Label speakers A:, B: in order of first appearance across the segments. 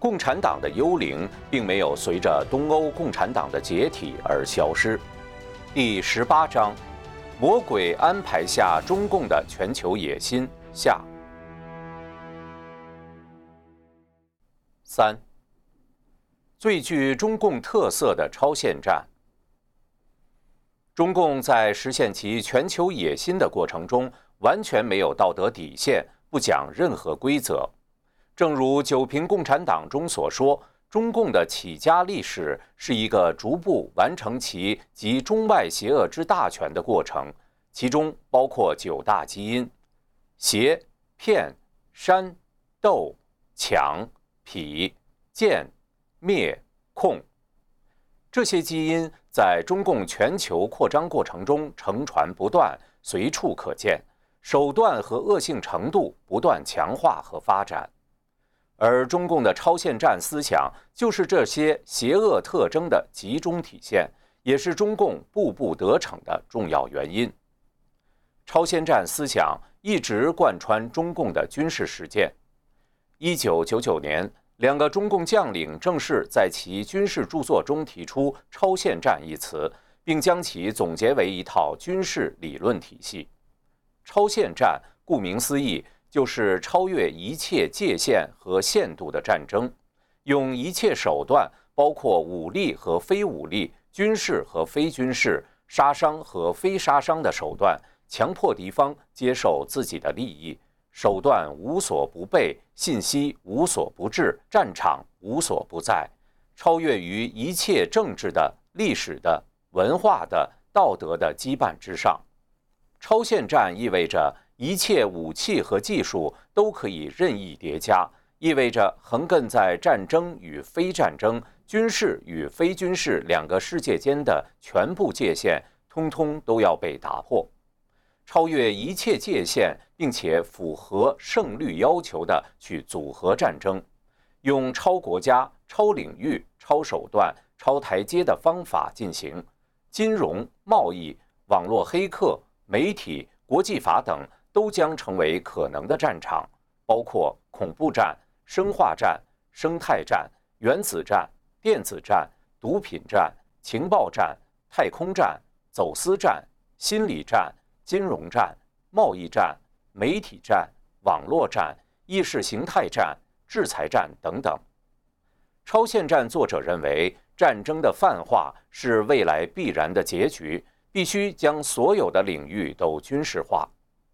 A: 共产党的幽灵并没有随着东欧共产党的解体而消失。第十八章：魔鬼安排下中共的全球野心下。三、最具中共特色的超限战。中共在实现其全球野心的过程中，完全没有道德底线，不讲任何规则。正如九评共产党中所说，中共的起家历史是一个逐步完成其集中外邪恶之大权的过程，其中包括九大基因：邪、骗、煽、斗、抢、痞、贱、灭、控。这些基因在中共全球扩张过程中承传不断，随处可见，手段和恶性程度不断强化和发展。而中共的超限战思想就是这些邪恶特征的集中体现，也是中共步步得逞的重要原因。超限战思想一直贯穿中共的军事实践。一九九九年，两个中共将领正式在其军事著作中提出“超限战”一词，并将其总结为一套军事理论体系。超限战，顾名思义。就是超越一切界限和限度的战争，用一切手段，包括武力和非武力、军事和非军事、杀伤和非杀伤的手段，强迫敌方接受自己的利益。手段无所不备，信息无所不至，战场无所不在，超越于一切政治的、历史的、文化的、道德的羁绊之上。超限战意味着。一切武器和技术都可以任意叠加，意味着横亘在战争与非战争、军事与非军事两个世界间的全部界限，通通都要被打破，超越一切界限，并且符合胜率要求的去组合战争，用超国家、超领域、超手段、超台阶的方法进行金融、贸易、网络黑客、媒体、国际法等。都将成为可能的战场，包括恐怖战、生化战、生态战、原子战、电子战、毒品战、情报战、太空战、走私战、心理战、金融战、贸易战、媒体战、网络战、意识形态战、制裁战等等。超限战作者认为，战争的泛化是未来必然的结局，必须将所有的领域都军事化。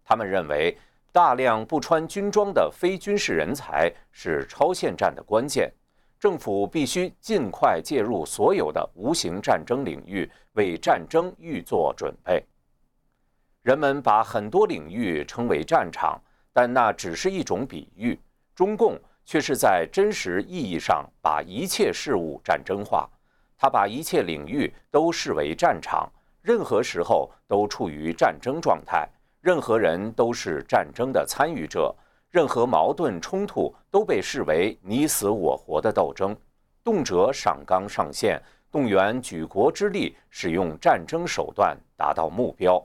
A: 他们认为，大量不穿军装的非军事人才是超限战的关键。政府必须尽快介入所有的无形战争领域，为战争预做准备。人们把很多领域称为战场，但那只是一种比喻。中共却是在真实意义上把一切事物战争化，他把一切领域都视为战场，任何时候都处于战争状态。任何人都是战争的参与者，任何矛盾冲突都被视为你死我活的斗争，动辄上纲上线，动员举国之力，使用战争手段达到目标。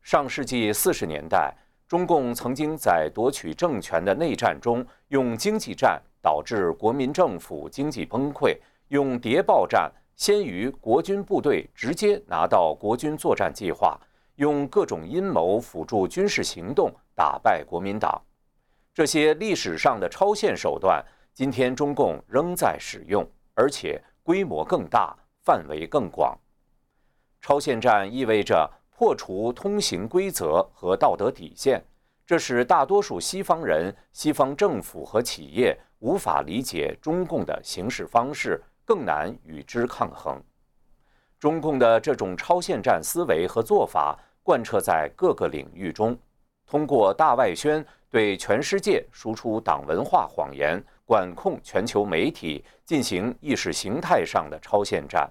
A: 上世纪四十年代，中共曾经在夺取政权的内战中，用经济战导致国民政府经济崩溃，用谍报战先于国军部队直接拿到国军作战计划。用各种阴谋辅助军事行动打败国民党，这些历史上的超限手段，今天中共仍在使用，而且规模更大，范围更广。超限战意味着破除通行规则和道德底线，这使大多数西方人、西方政府和企业无法理解中共的行事方式，更难与之抗衡。中共的这种超限战思维和做法贯彻在各个领域中，通过大外宣对全世界输出党文化谎言，管控全球媒体，进行意识形态上的超限战，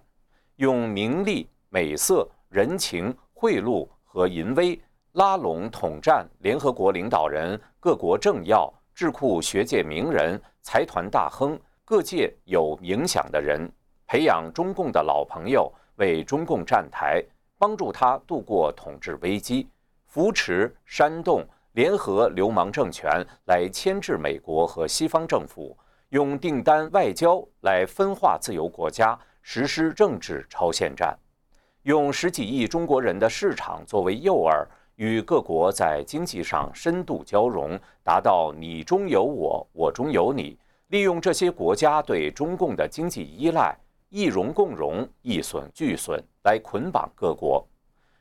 A: 用名利、美色、人情、贿赂和淫威拉拢统战联合国领导人、各国政要、智库学界名人、财团大亨、各界有影响的人，培养中共的老朋友。为中共站台，帮助他度过统治危机，扶持煽动联合流氓政权来牵制美国和西方政府，用订单外交来分化自由国家，实施政治超限战，用十几亿中国人的市场作为诱饵，与各国在经济上深度交融，达到你中有我，我中有你。利用这些国家对中共的经济依赖，一荣共荣，一损俱损，来捆绑各国，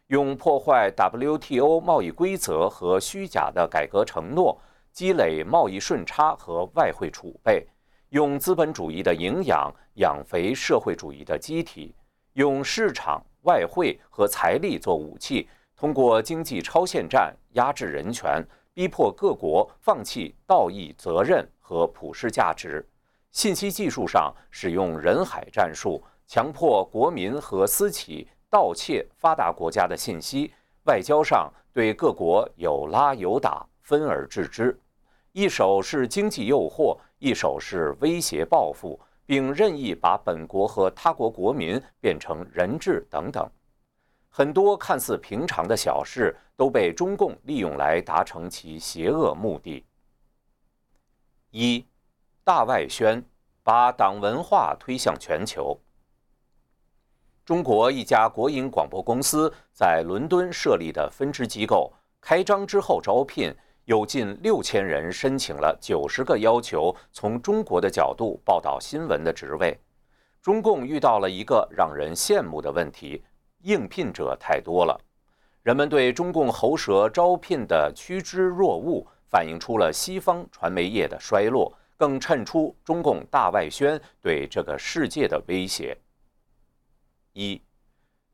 A: 用破坏 WTO 贸易规则和虚假的改革承诺，积累贸易顺差和外汇储备，用资本主义的营养养肥社会主义的机体，用市场、外汇和财力做武器，通过经济超限战压制人权，逼迫各国放弃道义责任。和普世价值，信息技术上使用人海战术，强迫国民和私企盗窃发达国家的信息；外交上对各国有拉有打，分而治之。一手是经济诱惑，一手是威胁报复，并任意把本国和他国国民变成人质等等。很多看似平常的小事，都被中共利用来达成其邪恶目的。一，大外宣把党文化推向全球。中国一家国营广播公司在伦敦设立的分支机构开张之后招聘，有近六千人申请了九十个要求从中国的角度报道新闻的职位。中共遇到了一个让人羡慕的问题：应聘者太多了。人们对中共喉舌招聘的趋之若鹜。反映出了西方传媒业的衰落，更衬出中共大外宣对这个世界的威胁。一，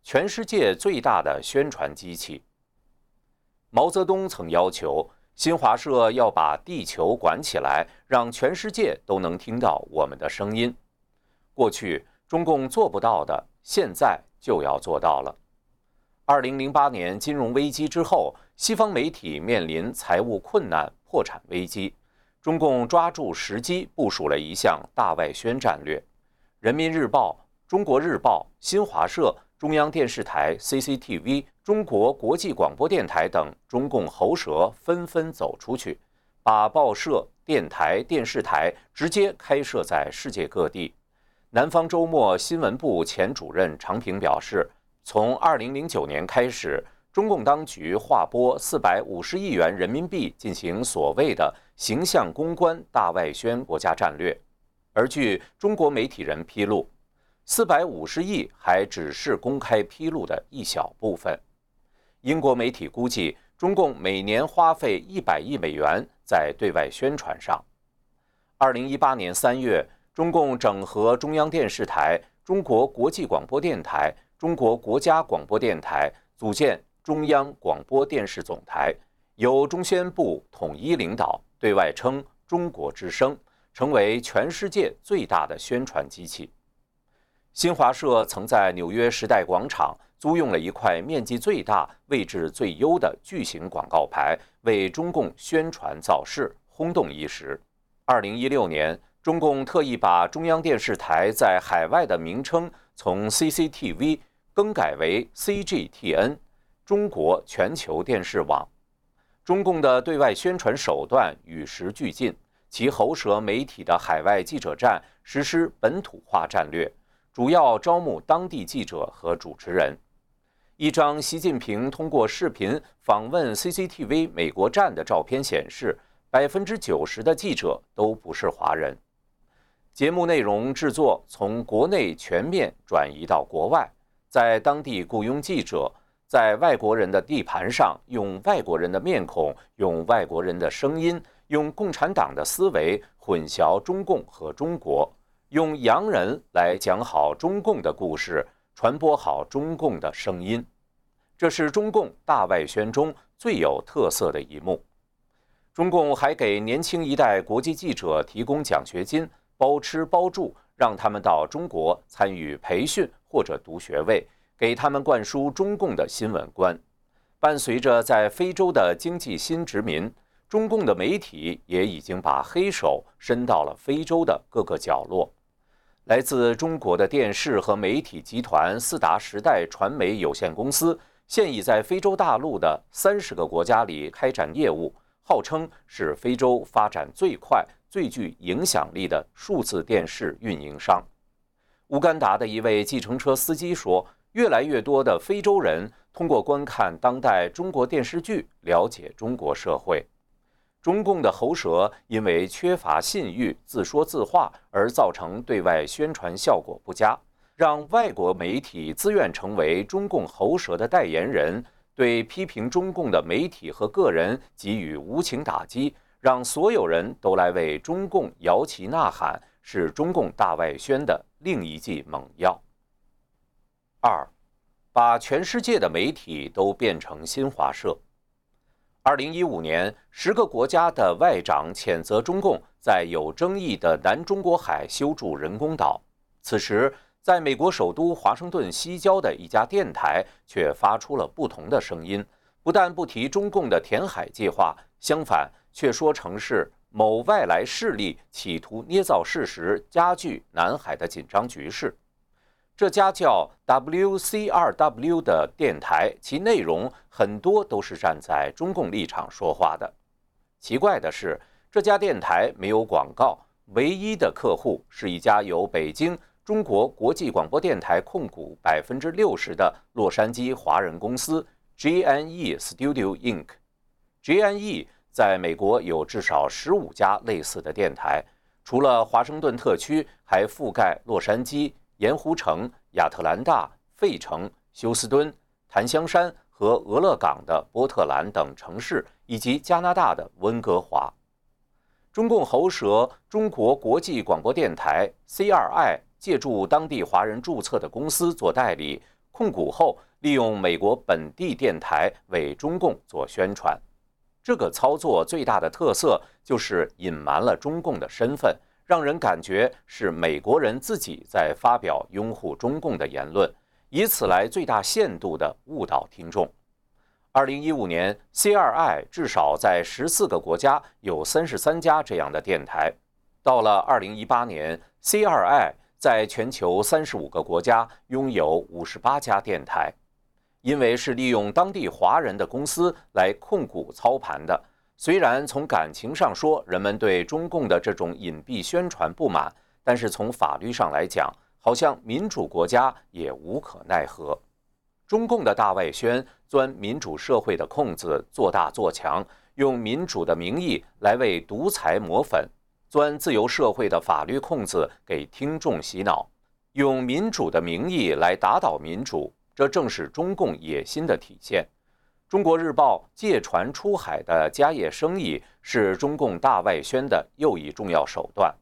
A: 全世界最大的宣传机器。毛泽东曾要求新华社要把地球管起来，让全世界都能听到我们的声音。过去中共做不到的，现在就要做到了。二零零八年金融危机之后。西方媒体面临财务困难、破产危机，中共抓住时机部署了一项大外宣战略。人民日报、中国日报、新华社、中央电视台、CCTV、中国国际广播电台等中共喉舌纷纷走出去，把报社、电台、电视台直接开设在世界各地。南方周末新闻部前主任常平表示，从2009年开始。中共当局划拨四百五十亿元人民币进行所谓的形象公关大外宣国家战略，而据中国媒体人披露，四百五十亿还只是公开披露的一小部分。英国媒体估计，中共每年花费一百亿美元在对外宣传上。二零一八年三月，中共整合中央电视台、中国国际广播电台、中国国家广播电台，组建。中央广播电视总台由中宣部统一领导，对外称“中国之声”，成为全世界最大的宣传机器。新华社曾在纽约时代广场租用了一块面积最大、位置最优的巨型广告牌，为中共宣传造势，轰动一时。二零一六年，中共特意把中央电视台在海外的名称从 CCTV 更改为 CGTN。中国全球电视网，中共的对外宣传手段与时俱进，其喉舌媒体的海外记者站实施本土化战略，主要招募当地记者和主持人。一张习近平通过视频访问 CCTV 美国站的照片显示，百分之九十的记者都不是华人。节目内容制作从国内全面转移到国外，在当地雇佣记者。在外国人的地盘上，用外国人的面孔，用外国人的声音，用共产党的思维混淆中共和中国，用洋人来讲好中共的故事，传播好中共的声音，这是中共大外宣中最有特色的一幕。中共还给年轻一代国际记者提供奖学金，包吃包住，让他们到中国参与培训或者读学位。给他们灌输中共的新闻观，伴随着在非洲的经济新殖民，中共的媒体也已经把黑手伸到了非洲的各个角落。来自中国的电视和媒体集团四达时代传媒有限公司，现已在非洲大陆的三十个国家里开展业务，号称是非洲发展最快、最具影响力的数字电视运营商。乌干达的一位计程车司机说：“越来越多的非洲人通过观看当代中国电视剧了解中国社会。”中共的喉舌因为缺乏信誉、自说自话而造成对外宣传效果不佳，让外国媒体自愿成为中共喉舌的代言人，对批评中共的媒体和个人给予无情打击，让所有人都来为中共摇旗呐喊，是中共大外宣的另一剂猛药。二，把全世界的媒体都变成新华社。二零一五年，十个国家的外长谴责中共在有争议的南中国海修筑人工岛。此时，在美国首都华盛顿西郊的一家电台却发出了不同的声音，不但不提中共的填海计划，相反却说成是某外来势力企图捏造事实，加剧南海的紧张局势。这家叫 WCRW 的电台，其内容很多都是站在中共立场说话的。奇怪的是，这家电台没有广告，唯一的客户是一家由北京中国国际广播电台控股百分之六十的洛杉矶华人公司 GNE Studio Inc。GNE 在美国有至少十五家类似的电台，除了华盛顿特区，还覆盖洛杉矶。盐湖城、亚特兰大、费城、休斯敦、檀香山和俄勒冈的波特兰等城市，以及加拿大的温哥华。中共喉舌中国国际广播电台 （CRI） 借助当地华人注册的公司做代理控股后，利用美国本地电台为中共做宣传。这个操作最大的特色就是隐瞒了中共的身份。让人感觉是美国人自己在发表拥护中共的言论，以此来最大限度地误导听众。二零一五年，CRI 至少在十四个国家有三十三家这样的电台。到了二零一八年，CRI 在全球三十五个国家拥有五十八家电台。因为是利用当地华人的公司来控股操盘的。虽然从感情上说，人们对中共的这种隐蔽宣传不满，但是从法律上来讲，好像民主国家也无可奈何。中共的大外宣钻民主社会的空子，做大做强，用民主的名义来为独裁抹粉，钻自由社会的法律空子给听众洗脑，用民主的名义来打倒民主，这正是中共野心的体现。中国日报借船出海的家业生意是中共大外宣的又一重要手段。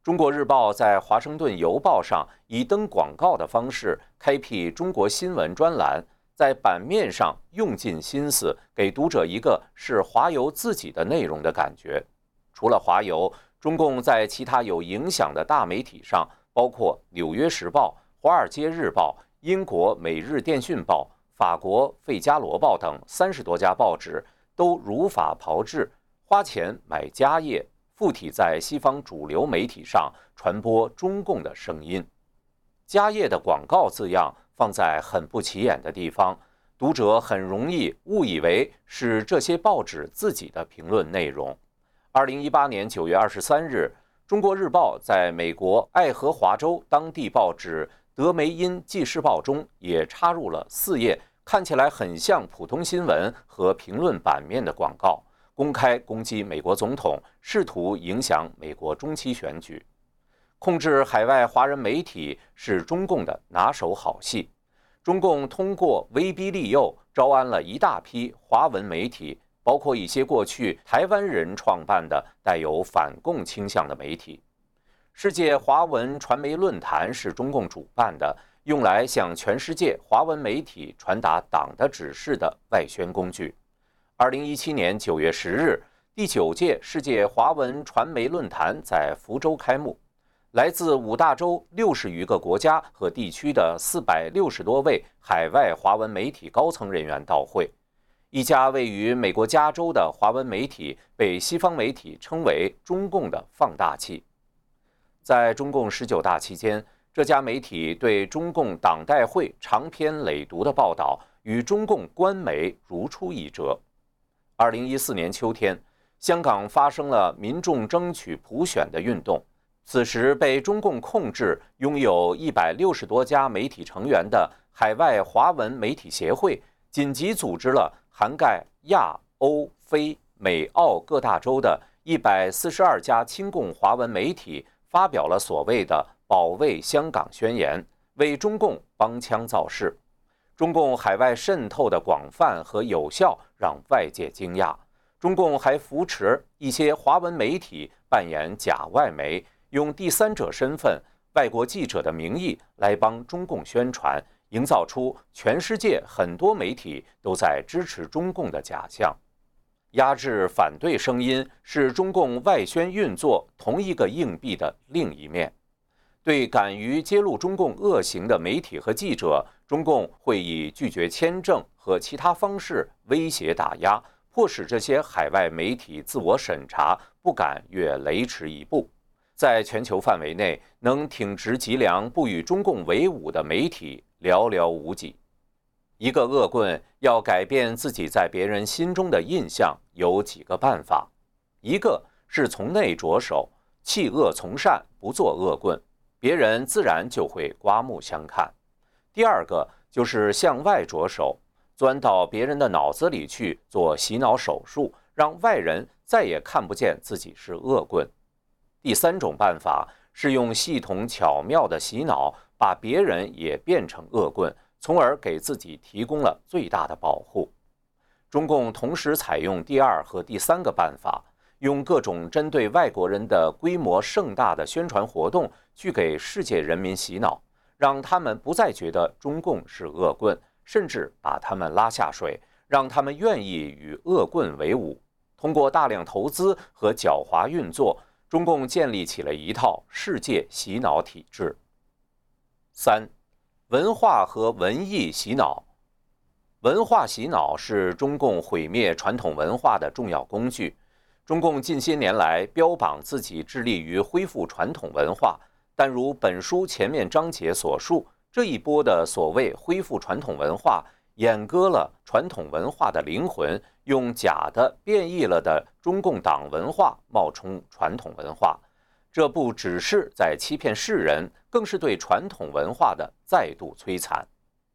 A: 中国日报在《华盛顿邮报》上以登广告的方式开辟中国新闻专栏，在版面上用尽心思，给读者一个是华邮自己的内容的感觉。除了华邮，中共在其他有影响的大媒体上，包括《纽约时报》《华尔街日报》《英国每日电讯报》。法国《费加罗报》等三十多家报纸都如法炮制，花钱买家业，附体在西方主流媒体上传播中共的声音。家业的广告字样放在很不起眼的地方，读者很容易误以为是这些报纸自己的评论内容。二零一八年九月二十三日，《中国日报》在美国爱荷华州当地报纸。德梅因纪事报中也插入了四页看起来很像普通新闻和评论版面的广告，公开攻击美国总统，试图影响美国中期选举。控制海外华人媒体是中共的拿手好戏。中共通过威逼利诱，招安了一大批华文媒体，包括一些过去台湾人创办的带有反共倾向的媒体。世界华文传媒论坛是中共主办的，用来向全世界华文媒体传达党的指示的外宣工具。二零一七年九月十日，第九届世界华文传媒论坛在福州开幕，来自五大洲六十余个国家和地区的四百六十多位海外华文媒体高层人员到会。一家位于美国加州的华文媒体被西方媒体称为“中共的放大器”。在中共十九大期间，这家媒体对中共党代会长篇累牍的报道与中共官媒如出一辙。二零一四年秋天，香港发生了民众争取普选的运动。此时被中共控制、拥有一百六十多家媒体成员的海外华文媒体协会，紧急组织了涵盖亚、欧、非、美、澳各大洲的一百四十二家亲共华文媒体，发表了所谓的“保卫香港宣言”，为中共帮腔造势。中共海外渗透的广泛和有效，让外界惊讶。中共还扶持一些华文媒体扮演假外媒。用第三者身份、外国记者的名义来帮中共宣传，营造出全世界很多媒体都在支持中共的假象。压制反对声音是中共外宣运作同一个硬币的另一面。对敢于揭露中共恶行的媒体和记者，中共会以拒绝签证和其他方式威胁打压，迫使这些海外媒体自我审查，不敢越雷池一步。在全球范围内，能挺直脊梁不与中共为伍的媒体寥寥无几。一个恶棍要改变自己在别人心中的印象，有几个办法：一个是从内着手，弃恶从善，不做恶棍，别人自然就会刮目相看；第二个就是向外着手，钻到别人的脑子里去做洗脑手术，让外人再也看不见自己是恶棍。第三种办法是用系统巧妙的洗脑，把别人也变成恶棍，从而给自己提供了最大的保护。中共同时采用第二和第三个办法，用各种针对外国人的规模盛大的宣传活动，去给世界人民洗脑，让他们不再觉得中共是恶棍，甚至把他们拉下水，让他们愿意与恶棍为伍。通过大量投资和狡猾运作。中共建立起了一套世界洗脑体制。三，文化和文艺洗脑。文化洗脑是中共毁灭传统文化的重要工具。中共近些年来标榜自己致力于恢复传统文化，但如本书前面章节所述，这一波的所谓恢复传统文化。阉割了传统文化的灵魂，用假的变异了的中共党文化冒充传统文化，这不只是在欺骗世人，更是对传统文化的再度摧残。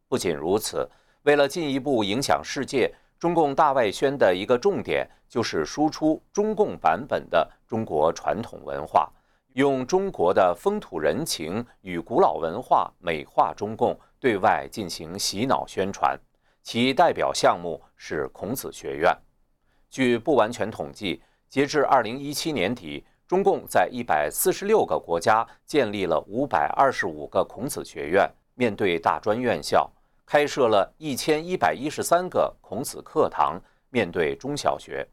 A: 不仅如此，为了进一步影响世界，中共大外宣的一个重点就是输出中共版本的中国传统文化，用中国的风土人情与古老文化美化中共，对外进行洗脑宣传。其代表项目是孔子学院。据不完全统计，截至二零一七年底，中共在一百四十六个国家建立了五百二十五个孔子学院，面对大专院校，开设了一千一百一十三个孔子课堂，面对中小学。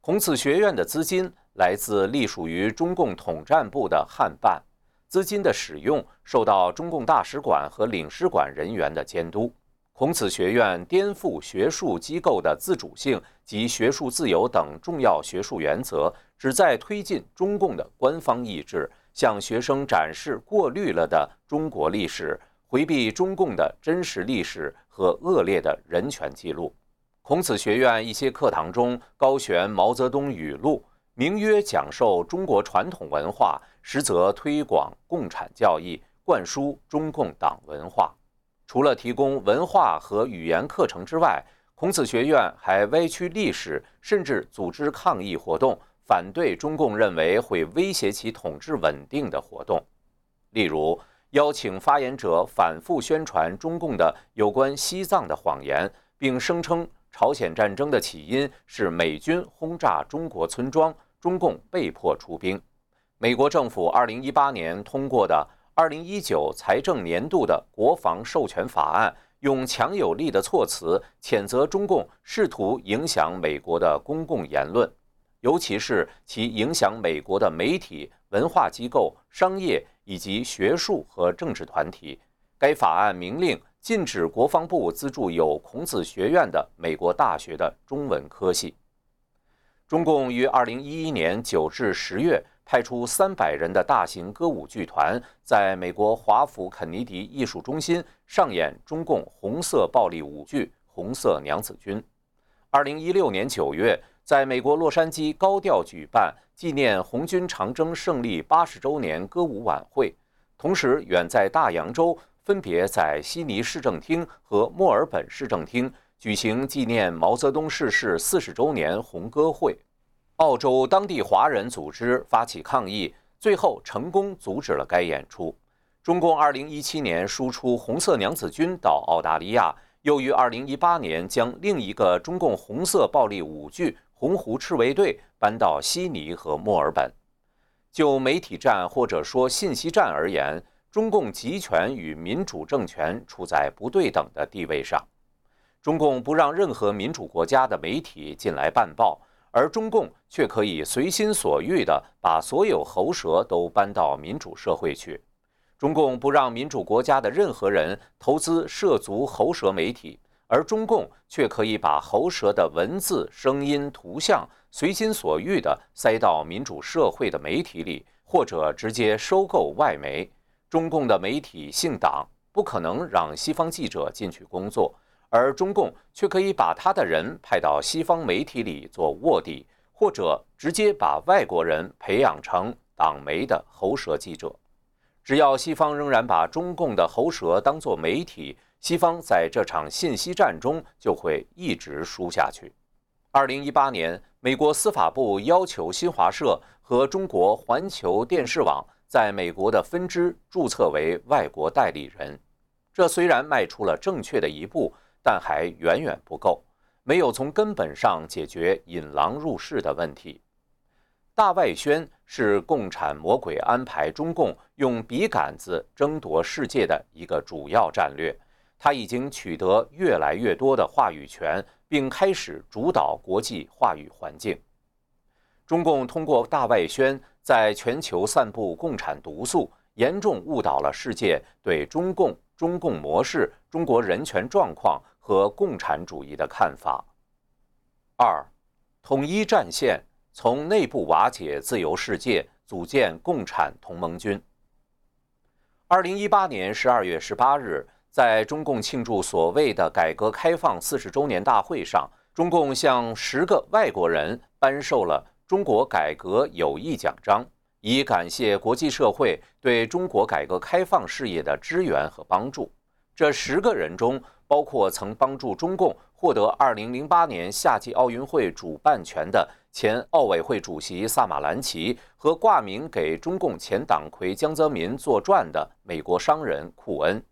A: 孔子学院的资金来自隶属于中共统战部的汉办，资金的使用受到中共大使馆和领事馆人员的监督。孔子学院颠覆学术机构的自主性及学术自由等重要学术原则，旨在推进中共的官方意志，向学生展示过滤了的中国历史，回避中共的真实历史和恶劣的人权记录。孔子学院一些课堂中高悬毛泽东语录，名曰讲授中国传统文化，实则推广共产教义，灌输中共党文化。除了提供文化和语言课程之外，孔子学院还歪曲历史，甚至组织抗议活动，反对中共认为会威胁其统治稳定的活动。例如，邀请发言者反复宣传中共的有关西藏的谎言，并声称朝鲜战争的起因是美军轰炸中国村庄，中共被迫出兵。美国政府2018年通过的。二零一九财政年度的国防授权法案用强有力的措辞谴责中共试图影响美国的公共言论，尤其是其影响美国的媒体、文化机构、商业以及学术和政治团体。该法案明令禁止国防部资助有孔子学院的美国大学的中文科系。中共于二零一一年九至十月。派出三百人的大型歌舞剧团，在美国华府肯尼迪艺术中心上演中共红色暴力舞剧《红色娘子军》。二零一六年九月，在美国洛杉矶高调举办纪念红军长征胜利八十周年歌舞晚会，同时远在大洋洲，分别在悉尼市政厅和墨尔本市政厅举行纪念毛泽东逝世四十周年红歌会。澳洲当地华人组织发起抗议，最后成功阻止了该演出。中共二零一七年输出红色娘子军到澳大利亚。又于二零一八年将另一个中共红色暴力舞剧“红湖赤卫队”搬到悉尼和墨尔本。就媒体战或者说信息战而言，中共集权与民主政权处在不对等的地位上。中共不让任何民主国家的媒体进来办报，而中共却可以随心所欲地把所有喉舌都搬到民主社会去。中共不让民主国家的任何人投资涉足喉舌媒体，而中共却可以把喉舌的文字、声音、图像随心所欲地塞到民主社会的媒体里，或者直接收购外媒。中共的媒体姓党，不可能让西方记者进去工作，而中共却可以把他的人派到西方媒体里做卧底，或者直接把外国人培养成党媒的喉舌记者。只要西方仍然把中共的喉舌当作媒体，西方在这场信息战中就会一直输下去。二零一八年，美国司法部要求新华社和中国环球电视网在美国的分支注册为外国代理人。这虽然迈出了正确的一步，但还远远不够，没有从根本上解决引狼入室的问题。大外宣是共产魔鬼安排中共用笔杆子争夺世界的一个主要战略，他已经取得越来越多的话语权，并开始主导国际话语环境。中共通过大外宣在全球散布共产毒素，严重误导了世界对中共、中共模式、中国人权状况和共产主义的看法。二，统一战线。从内部瓦解自由世界，组建共产同盟军。二零一八年十二月十八日，在中共庆祝所谓的改革开放四十周年大会上，中共向十个外国人颁授了中国改革友谊奖章，以感谢国际社会对中国改革开放事业的支援和帮助。这十个人中，包括曾帮助中共获得二零零八年夏季奥运会主办权的。前奥委会主席萨马兰奇和挂名给中共前党魁江泽民作传的美国商人库恩，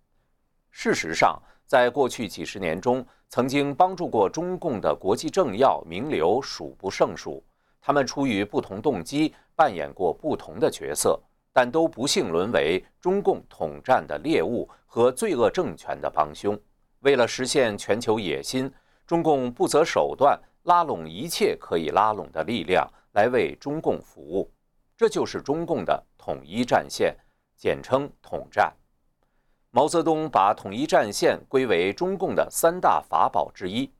A: 事实上，在过去几十年中，曾经帮助过中共的国际政要名流数不胜数。他们出于不同动机，扮演过不同的角色，但都不幸沦为中共统战的猎物和罪恶政权的帮凶。为了实现全球野心，中共不择手段。拉拢一切可以拉拢的力量来为中共服务，这就是中共的统一战线，简称统战。毛泽东把统一战线归为中共的三大法宝之一。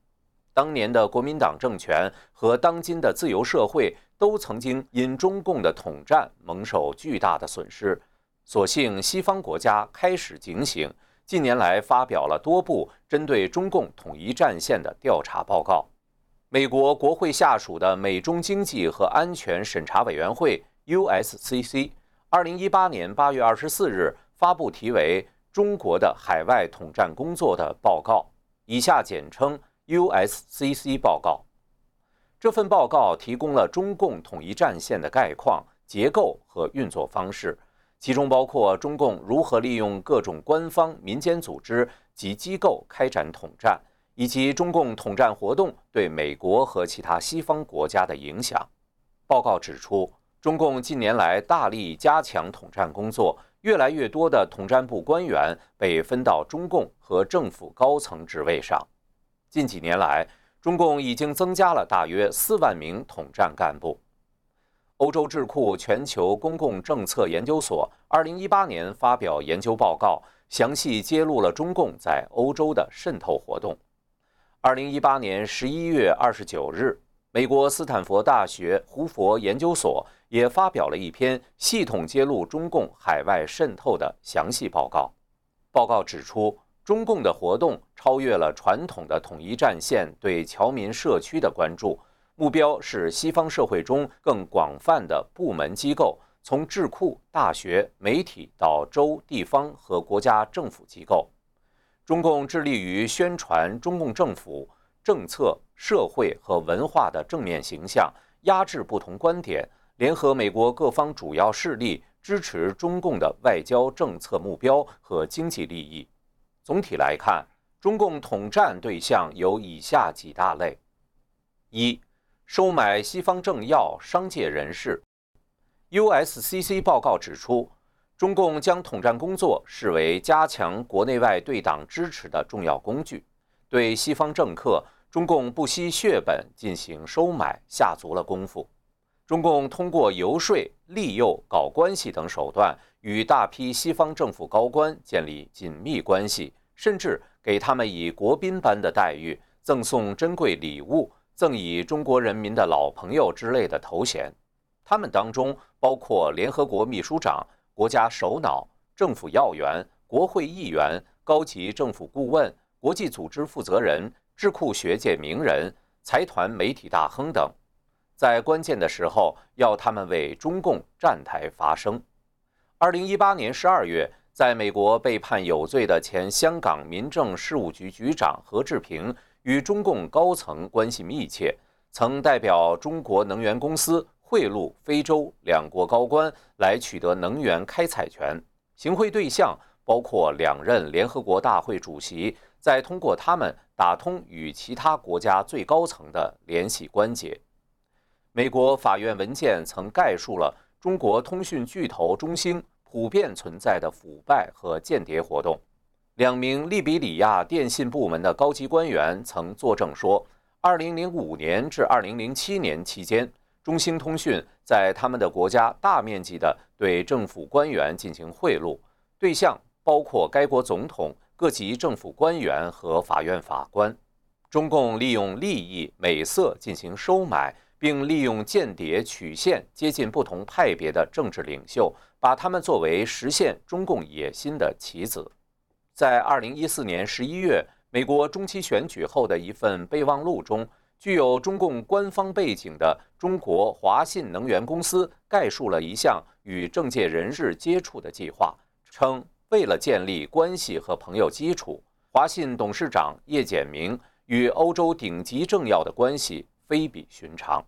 A: 当年的国民党政权和当今的自由社会都曾经因中共的统战蒙受巨大的损失。所幸西方国家开始警醒，近年来发表了多部针对中共统一战线的调查报告。美国国会下属的美中经济和安全审查委员会 （USCC） 二零一八年八月二十四日发布题为《中国的海外统战工作》的报告，以下简称 USCC 报告。这份报告提供了中共统一战线的概况、结构和运作方式，其中包括中共如何利用各种官方、民间组织及机构开展统战。以及中共统战活动对美国和其他西方国家的影响。报告指出，中共近年来大力加强统战工作，越来越多的统战部官员被分到中共和政府高层职位上。近几年来，中共已经增加了大约四万名统战干部。欧洲智库全球公共政策研究所二零一八年发表研究报告，详细揭露了中共在欧洲的渗透活动。二零一八年十一月二十九日，美国斯坦福大学胡佛研究所也发表了一篇系统揭露中共海外渗透的详细报告。报告指出，中共的活动超越了传统的统一战线对侨民社区的关注，目标是西方社会中更广泛的部门机构，从智库、大学、媒体到州、地方和国家政府机构。中共致力于宣传中共政府政策、社会和文化的正面形象，压制不同观点，联合美国各方主要势力，支持中共的外交政策目标和经济利益。总体来看，中共统战对象有以下几大类：一。收买西方政要、商界人士。USCC 报告指出，中共将统战工作视为加强国内外对党支持的重要工具。对西方政客，中共不惜血本进行收买，下足了功夫。中共通过游说、利诱、搞关系等手段，与大批西方政府高官建立紧密关系，甚至给他们以国宾般的待遇，赠送珍贵礼物。赠以“中国人民的老朋友”之类的头衔，他们当中包括联合国秘书长、国家首脑、政府要员、国会议员、高级政府顾问、国际组织负责人、智库学界名人、财团媒体大亨等，在关键的时候要他们为中共站台发声。二零一八年十二月，在美国被判有罪的前香港民政事务局局长何志平。与中共高层关系密切，曾代表中国能源公司贿赂非洲两国高官来取得能源开采权。行贿对象包括两任联合国大会主席，再通过他们打通与其他国家最高层的联系关节。美国法院文件曾概述了中国通讯巨头中兴普遍存在的腐败和间谍活动。两名利比里亚电信部门的高级官员曾作证说，2005年至2007年期间，中兴通讯在他们的国家大面积地对政府官员进行贿赂，对象包括该国总统、各级政府官员和法院法官。中共利用利益、美色进行收买，并利用间谍曲线接近不同派别的政治领袖，把他们作为实现中共野心的棋子。在二零一四年十一月，美国中期选举后的一份备忘录中，具有中共官方背景的中国华信能源公司概述了一项与政界人士接触的计划，称为了建立关系和朋友基础，华信董事长叶简明与欧洲顶级政要的关系非比寻常。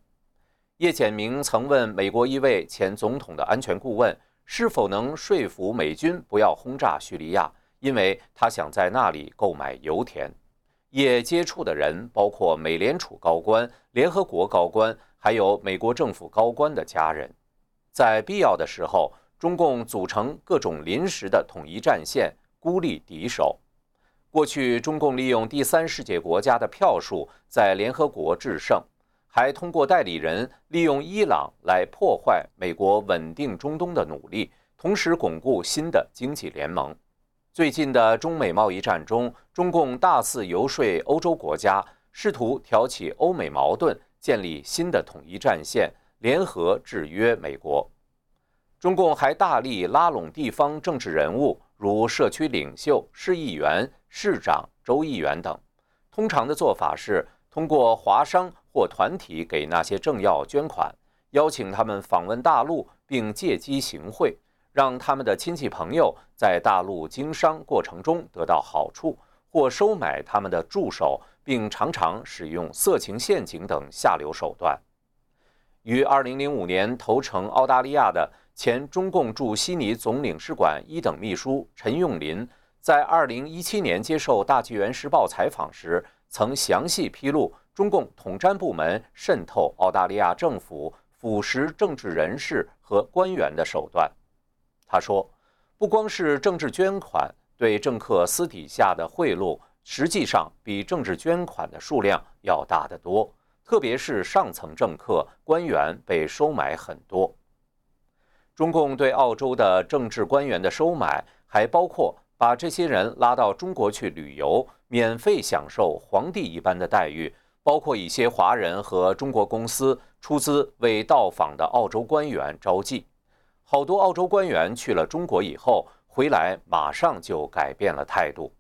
A: 叶简明曾问美国一位前总统的安全顾问，是否能说服美军不要轰炸叙利亚。因为他想在那里购买油田，也接触的人包括美联储高官、联合国高官，还有美国政府高官的家人。在必要的时候，中共组成各种临时的统一战线，孤立敌手。过去，中共利用第三世界国家的票数在联合国制胜，还通过代理人利用伊朗来破坏美国稳定中东的努力，同时巩固新的经济联盟。最近的中美贸易战中，中共大肆游说欧洲国家，试图挑起欧美矛盾，建立新的统一战线，联合制约美国。中共还大力拉拢地方政治人物，如社区领袖、市议员、市长、州议员等。通常的做法是通过华商或团体给那些政要捐款，邀请他们访问大陆，并借机行贿。让他们的亲戚朋友在大陆经商过程中得到好处，或收买他们的助手，并常常使用色情陷阱等下流手段。于2005年投诚澳大利亚的前中共驻悉尼总领事馆一等秘书陈永林，在2017年接受《大纪元时报》采访时，曾详细披露中共统战部门渗透澳大利亚政府、腐蚀政治人士和官员的手段。他说：“不光是政治捐款，对政客私底下的贿赂，实际上比政治捐款的数量要大得多。特别是上层政客官员被收买很多。中共对澳洲的政治官员的收买，还包括把这些人拉到中国去旅游，免费享受皇帝一般的待遇，包括一些华人和中国公司出资为到访的澳洲官员招妓。”好多澳洲官员去了中国以后回来，马上就改变了态度。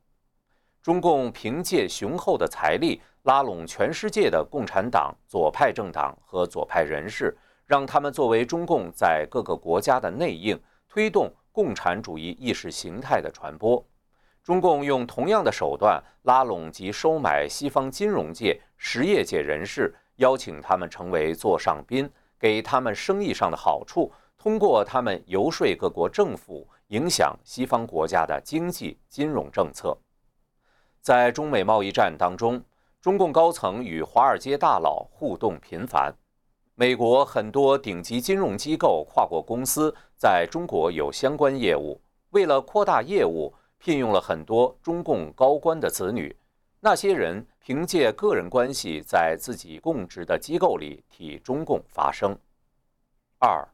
A: 中共凭借雄厚的财力拉拢全世界的共产党左派政党和左派人士，让他们作为中共在各个国家的内应，推动共产主义意识形态的传播。中共用同样的手段拉拢及收买西方金融界、实业界人士，邀请他们成为座上宾，给他们生意上的好处，通过他们游说各国政府，影响西方国家的经济金融政策。在中美贸易战当中，中共高层与华尔街大佬互动频繁，美国很多顶级金融机构、跨国公司在中国有相关业务，为了扩大业务。聘用了很多中共高官的子女，那些人凭借个人关系在自己供职的机构里替中共发声。二，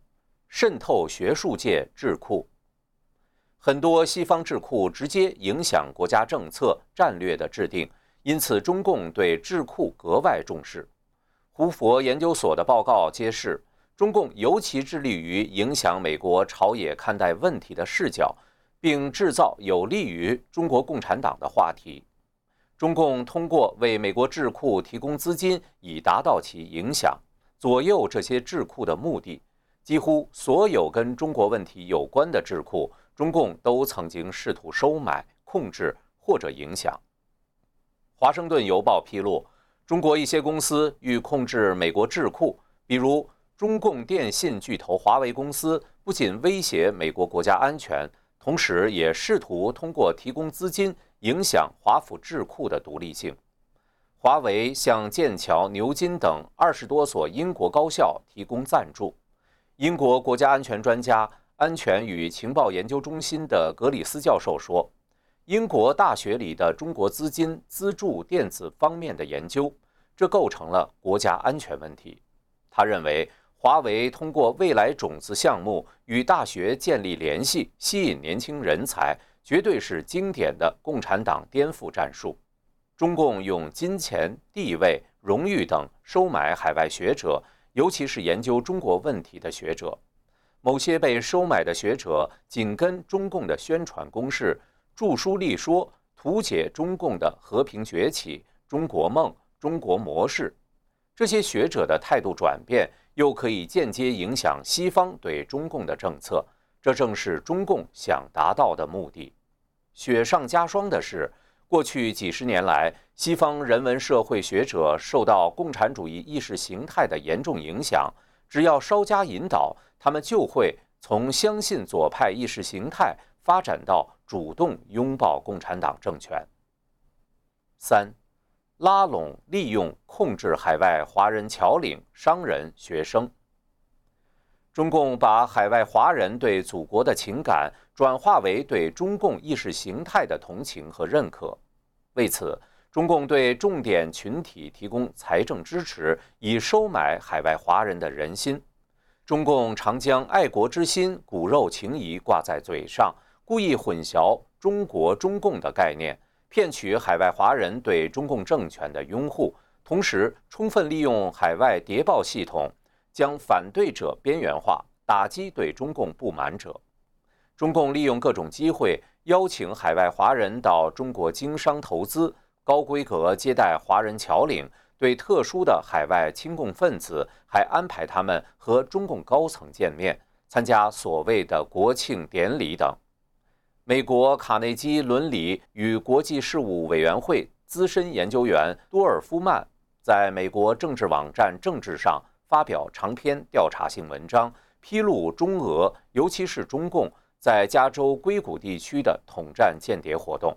A: 渗透学术界智库，很多西方智库直接影响国家政策战略的制定，因此中共对智库格外重视。胡佛研究所的报告揭示，中共尤其致力于影响美国朝野看待问题的视角。并制造有利于中国共产党的话题。中共通过为美国智库提供资金，以达到其影响、左右这些智库的目的。几乎所有跟中国问题有关的智库，中共都曾经试图收买、控制或者影响。《华盛顿邮报》披露，中国一些公司欲控制美国智库，比如中共电信巨头华为公司，不仅威胁美国国家安全。同时，也试图通过提供资金影响华府智库的独立性。华为向剑桥、牛津等二十多所英国高校提供赞助。英国国家安全专家、安全与情报研究中心的格里斯教授说：“英国大学里的中国资金资助电子方面的研究，这构成了国家安全问题。”他认为。华为通过未来种子项目与大学建立联系，吸引年轻人才，绝对是经典的共产党颠覆战术。中共用金钱、地位、荣誉等收买海外学者，尤其是研究中国问题的学者。某些被收买的学者紧跟中共的宣传攻势，著书立说，图解中共的和平崛起、中国梦、中国模式。这些学者的态度转变。又可以间接影响西方对中共的政策，这正是中共想达到的目的。雪上加霜的是，过去几十年来，西方人文社会学者受到共产主义意识形态的严重影响，只要稍加引导，他们就会从相信左派意识形态发展到主动拥抱共产党政权。三。拉拢、利用、控制海外华人侨领、商人、学生。中共把海外华人对祖国的情感转化为对中共意识形态的同情和认可。为此，中共对重点群体提供财政支持，以收买海外华人的人心。中共常将爱国之心、骨肉情谊挂在嘴上，故意混淆中国、中共的概念。骗取海外华人对中共政权的拥护，同时充分利用海外谍报系统，将反对者边缘化，打击对中共不满者。中共利用各种机会邀请海外华人到中国经商投资，高规格接待华人侨领，对特殊的海外亲共分子还安排他们和中共高层见面，参加所谓的国庆典礼等。美国卡内基伦理与国际事务委员会资深研究员多尔夫曼在美国政治网站《政治》上发表长篇调查性文章，披露中俄，尤其是中共在加州硅谷地区的统战间谍活动。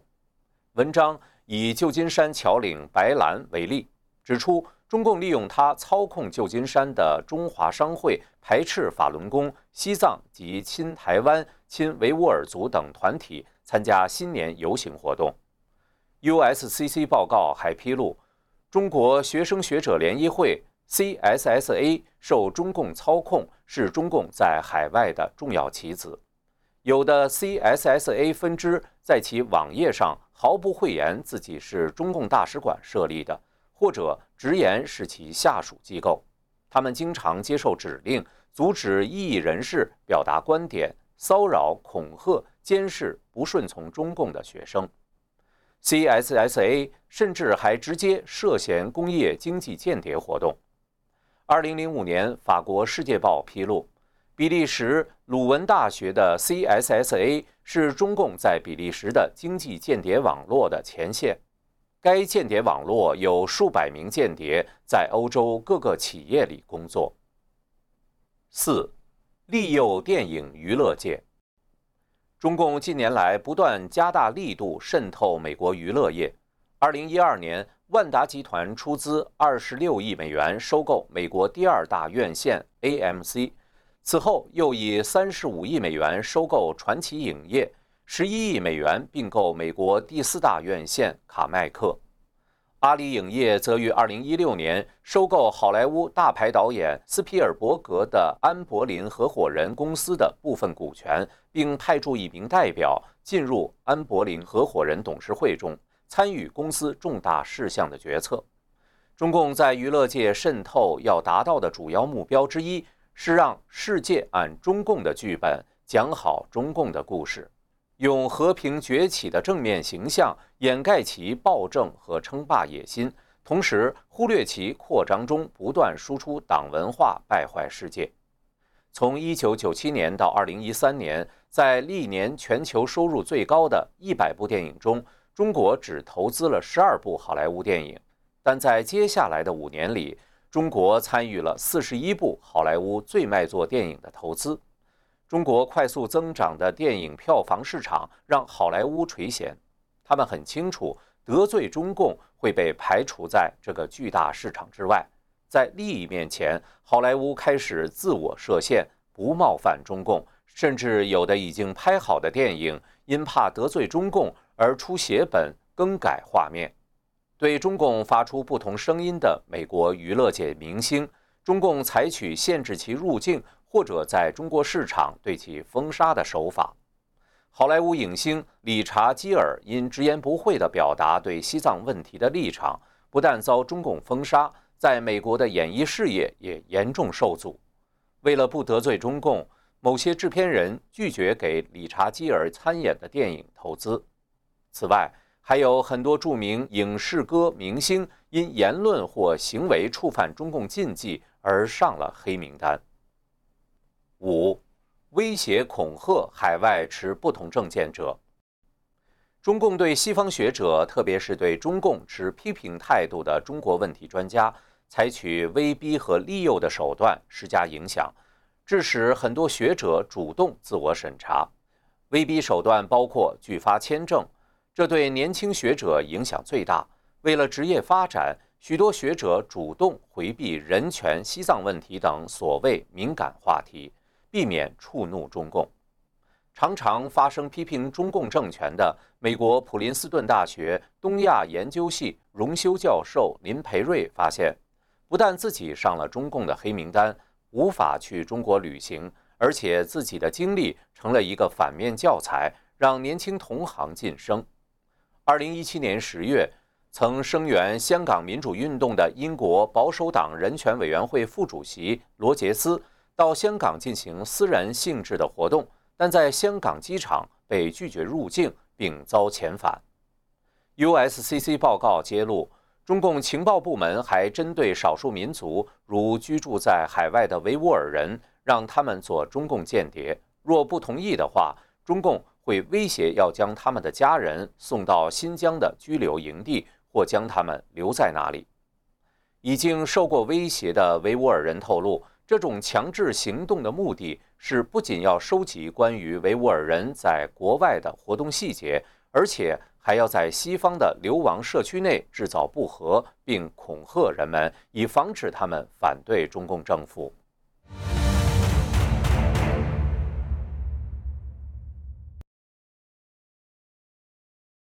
A: 文章以旧金山侨领白兰为例，指出中共利用他操控旧金山的中华商会，排斥法轮功、西藏及亲台湾。亲维吾尔族等团体参加新年游行活动。USCC 报告还披露，中国学生学者联谊会 （CSSA） 受中共操控，是中共在海外的重要棋子。有的 CSSA 分支在其网页上毫不讳言自己是中共大使馆设立的，或者直言是其下属机构。他们经常接受指令，阻止异议人士表达观点。骚扰、恐吓、监视不顺从中共的学生 CSSA 甚至还直接涉嫌工业经济间谍活动。二零零五年，法国《世界报》披露，比利时鲁文大学的 CSSA 是中共在比利时的经济间谍网络的前线。该间谍网络有数百名间谍在欧洲各个企业里工作。四，利诱电影娱乐界。中共近年来不断加大力度渗透美国娱乐业。二零一二年。万达集团出资二十六亿美元收购美国第二大院线 AMC，此后又以三十五亿美元收购传奇影业，十一亿美元并购美国第四大院线卡麦克。阿里影业则于二零一六年收购好莱坞大牌导演斯皮尔伯格的安柏林合伙人公司的部分股权，并派驻一名代表进入安柏林合伙人董事会中。参与公司重大事项的决策，中共在娱乐界渗透要达到的主要目标之一是让世界按中共的剧本讲好中共的故事，用和平崛起的正面形象掩盖其暴政和称霸野心，同时忽略其扩张中不断输出党文化败坏世界。从1997年到2013年，在历年全球收入最高的一百部电影中。中国只投资了十二部好莱坞电影，但在接下来的五年里，中国参与了四十一部好莱坞最卖座电影的投资。中国快速增长的电影票房市场让好莱坞垂涎，他们很清楚得罪中共会被排除在这个巨大市场之外。在利益面前，好莱坞开始自我设限，不冒犯中共，甚至有的已经拍好的电影因怕得罪中共。而出写本更改画面，对中共发出不同声音的美国娱乐界明星，中共采取限制其入境或者在中国市场对其封杀的手法。好莱坞影星理查基尔因直言不讳地表达对西藏问题的立场，不但遭中共封杀，在美国的演艺事业也严重受阻。为了不得罪中共，某些制片人拒绝给理查基尔参演的电影投资。此外，还有很多著名影视歌明星因言论或行为触犯中共禁忌而上了黑名单。五、威胁恐吓海外持不同政见者。中共对西方学者，特别是对中共持批评态度的中国问题专家，采取威逼和利诱的手段施加影响，致使很多学者主动自我审查。威逼手段包括拒发签证。这对年轻学者影响最大。为了职业发展，许多学者主动回避人权、西藏问题等所谓敏感话题，避免触怒中共。常常发生批评中共政权的美国普林斯顿大学东亚研究系荣休教授林培瑞发现，不但自己上了中共的黑名单，无法去中国旅行，而且自己的经历成了一个反面教材，让年轻同行晋升。二零一七年十月，曾声援香港民主运动的英国保守党人权委员会副主席罗杰斯到香港进行私人性质的活动，但在香港机场被拒绝入境，并遭遣返。USCC 报告揭露，中共情报部门还针对少数民族，如居住在海外的维吾尔人，让他们做中共间谍。若不同意的话，中共。会威胁要将他们的家人送到新疆的拘留营地，或将他们留在那里。已经受过威胁的维吾尔人透露，这种强制行动的目的是不仅要收集关于维吾尔人在国外的活动细节，而且还要在西方的流亡社区内制造不和，并恐吓人们，以防止他们反对中共政府。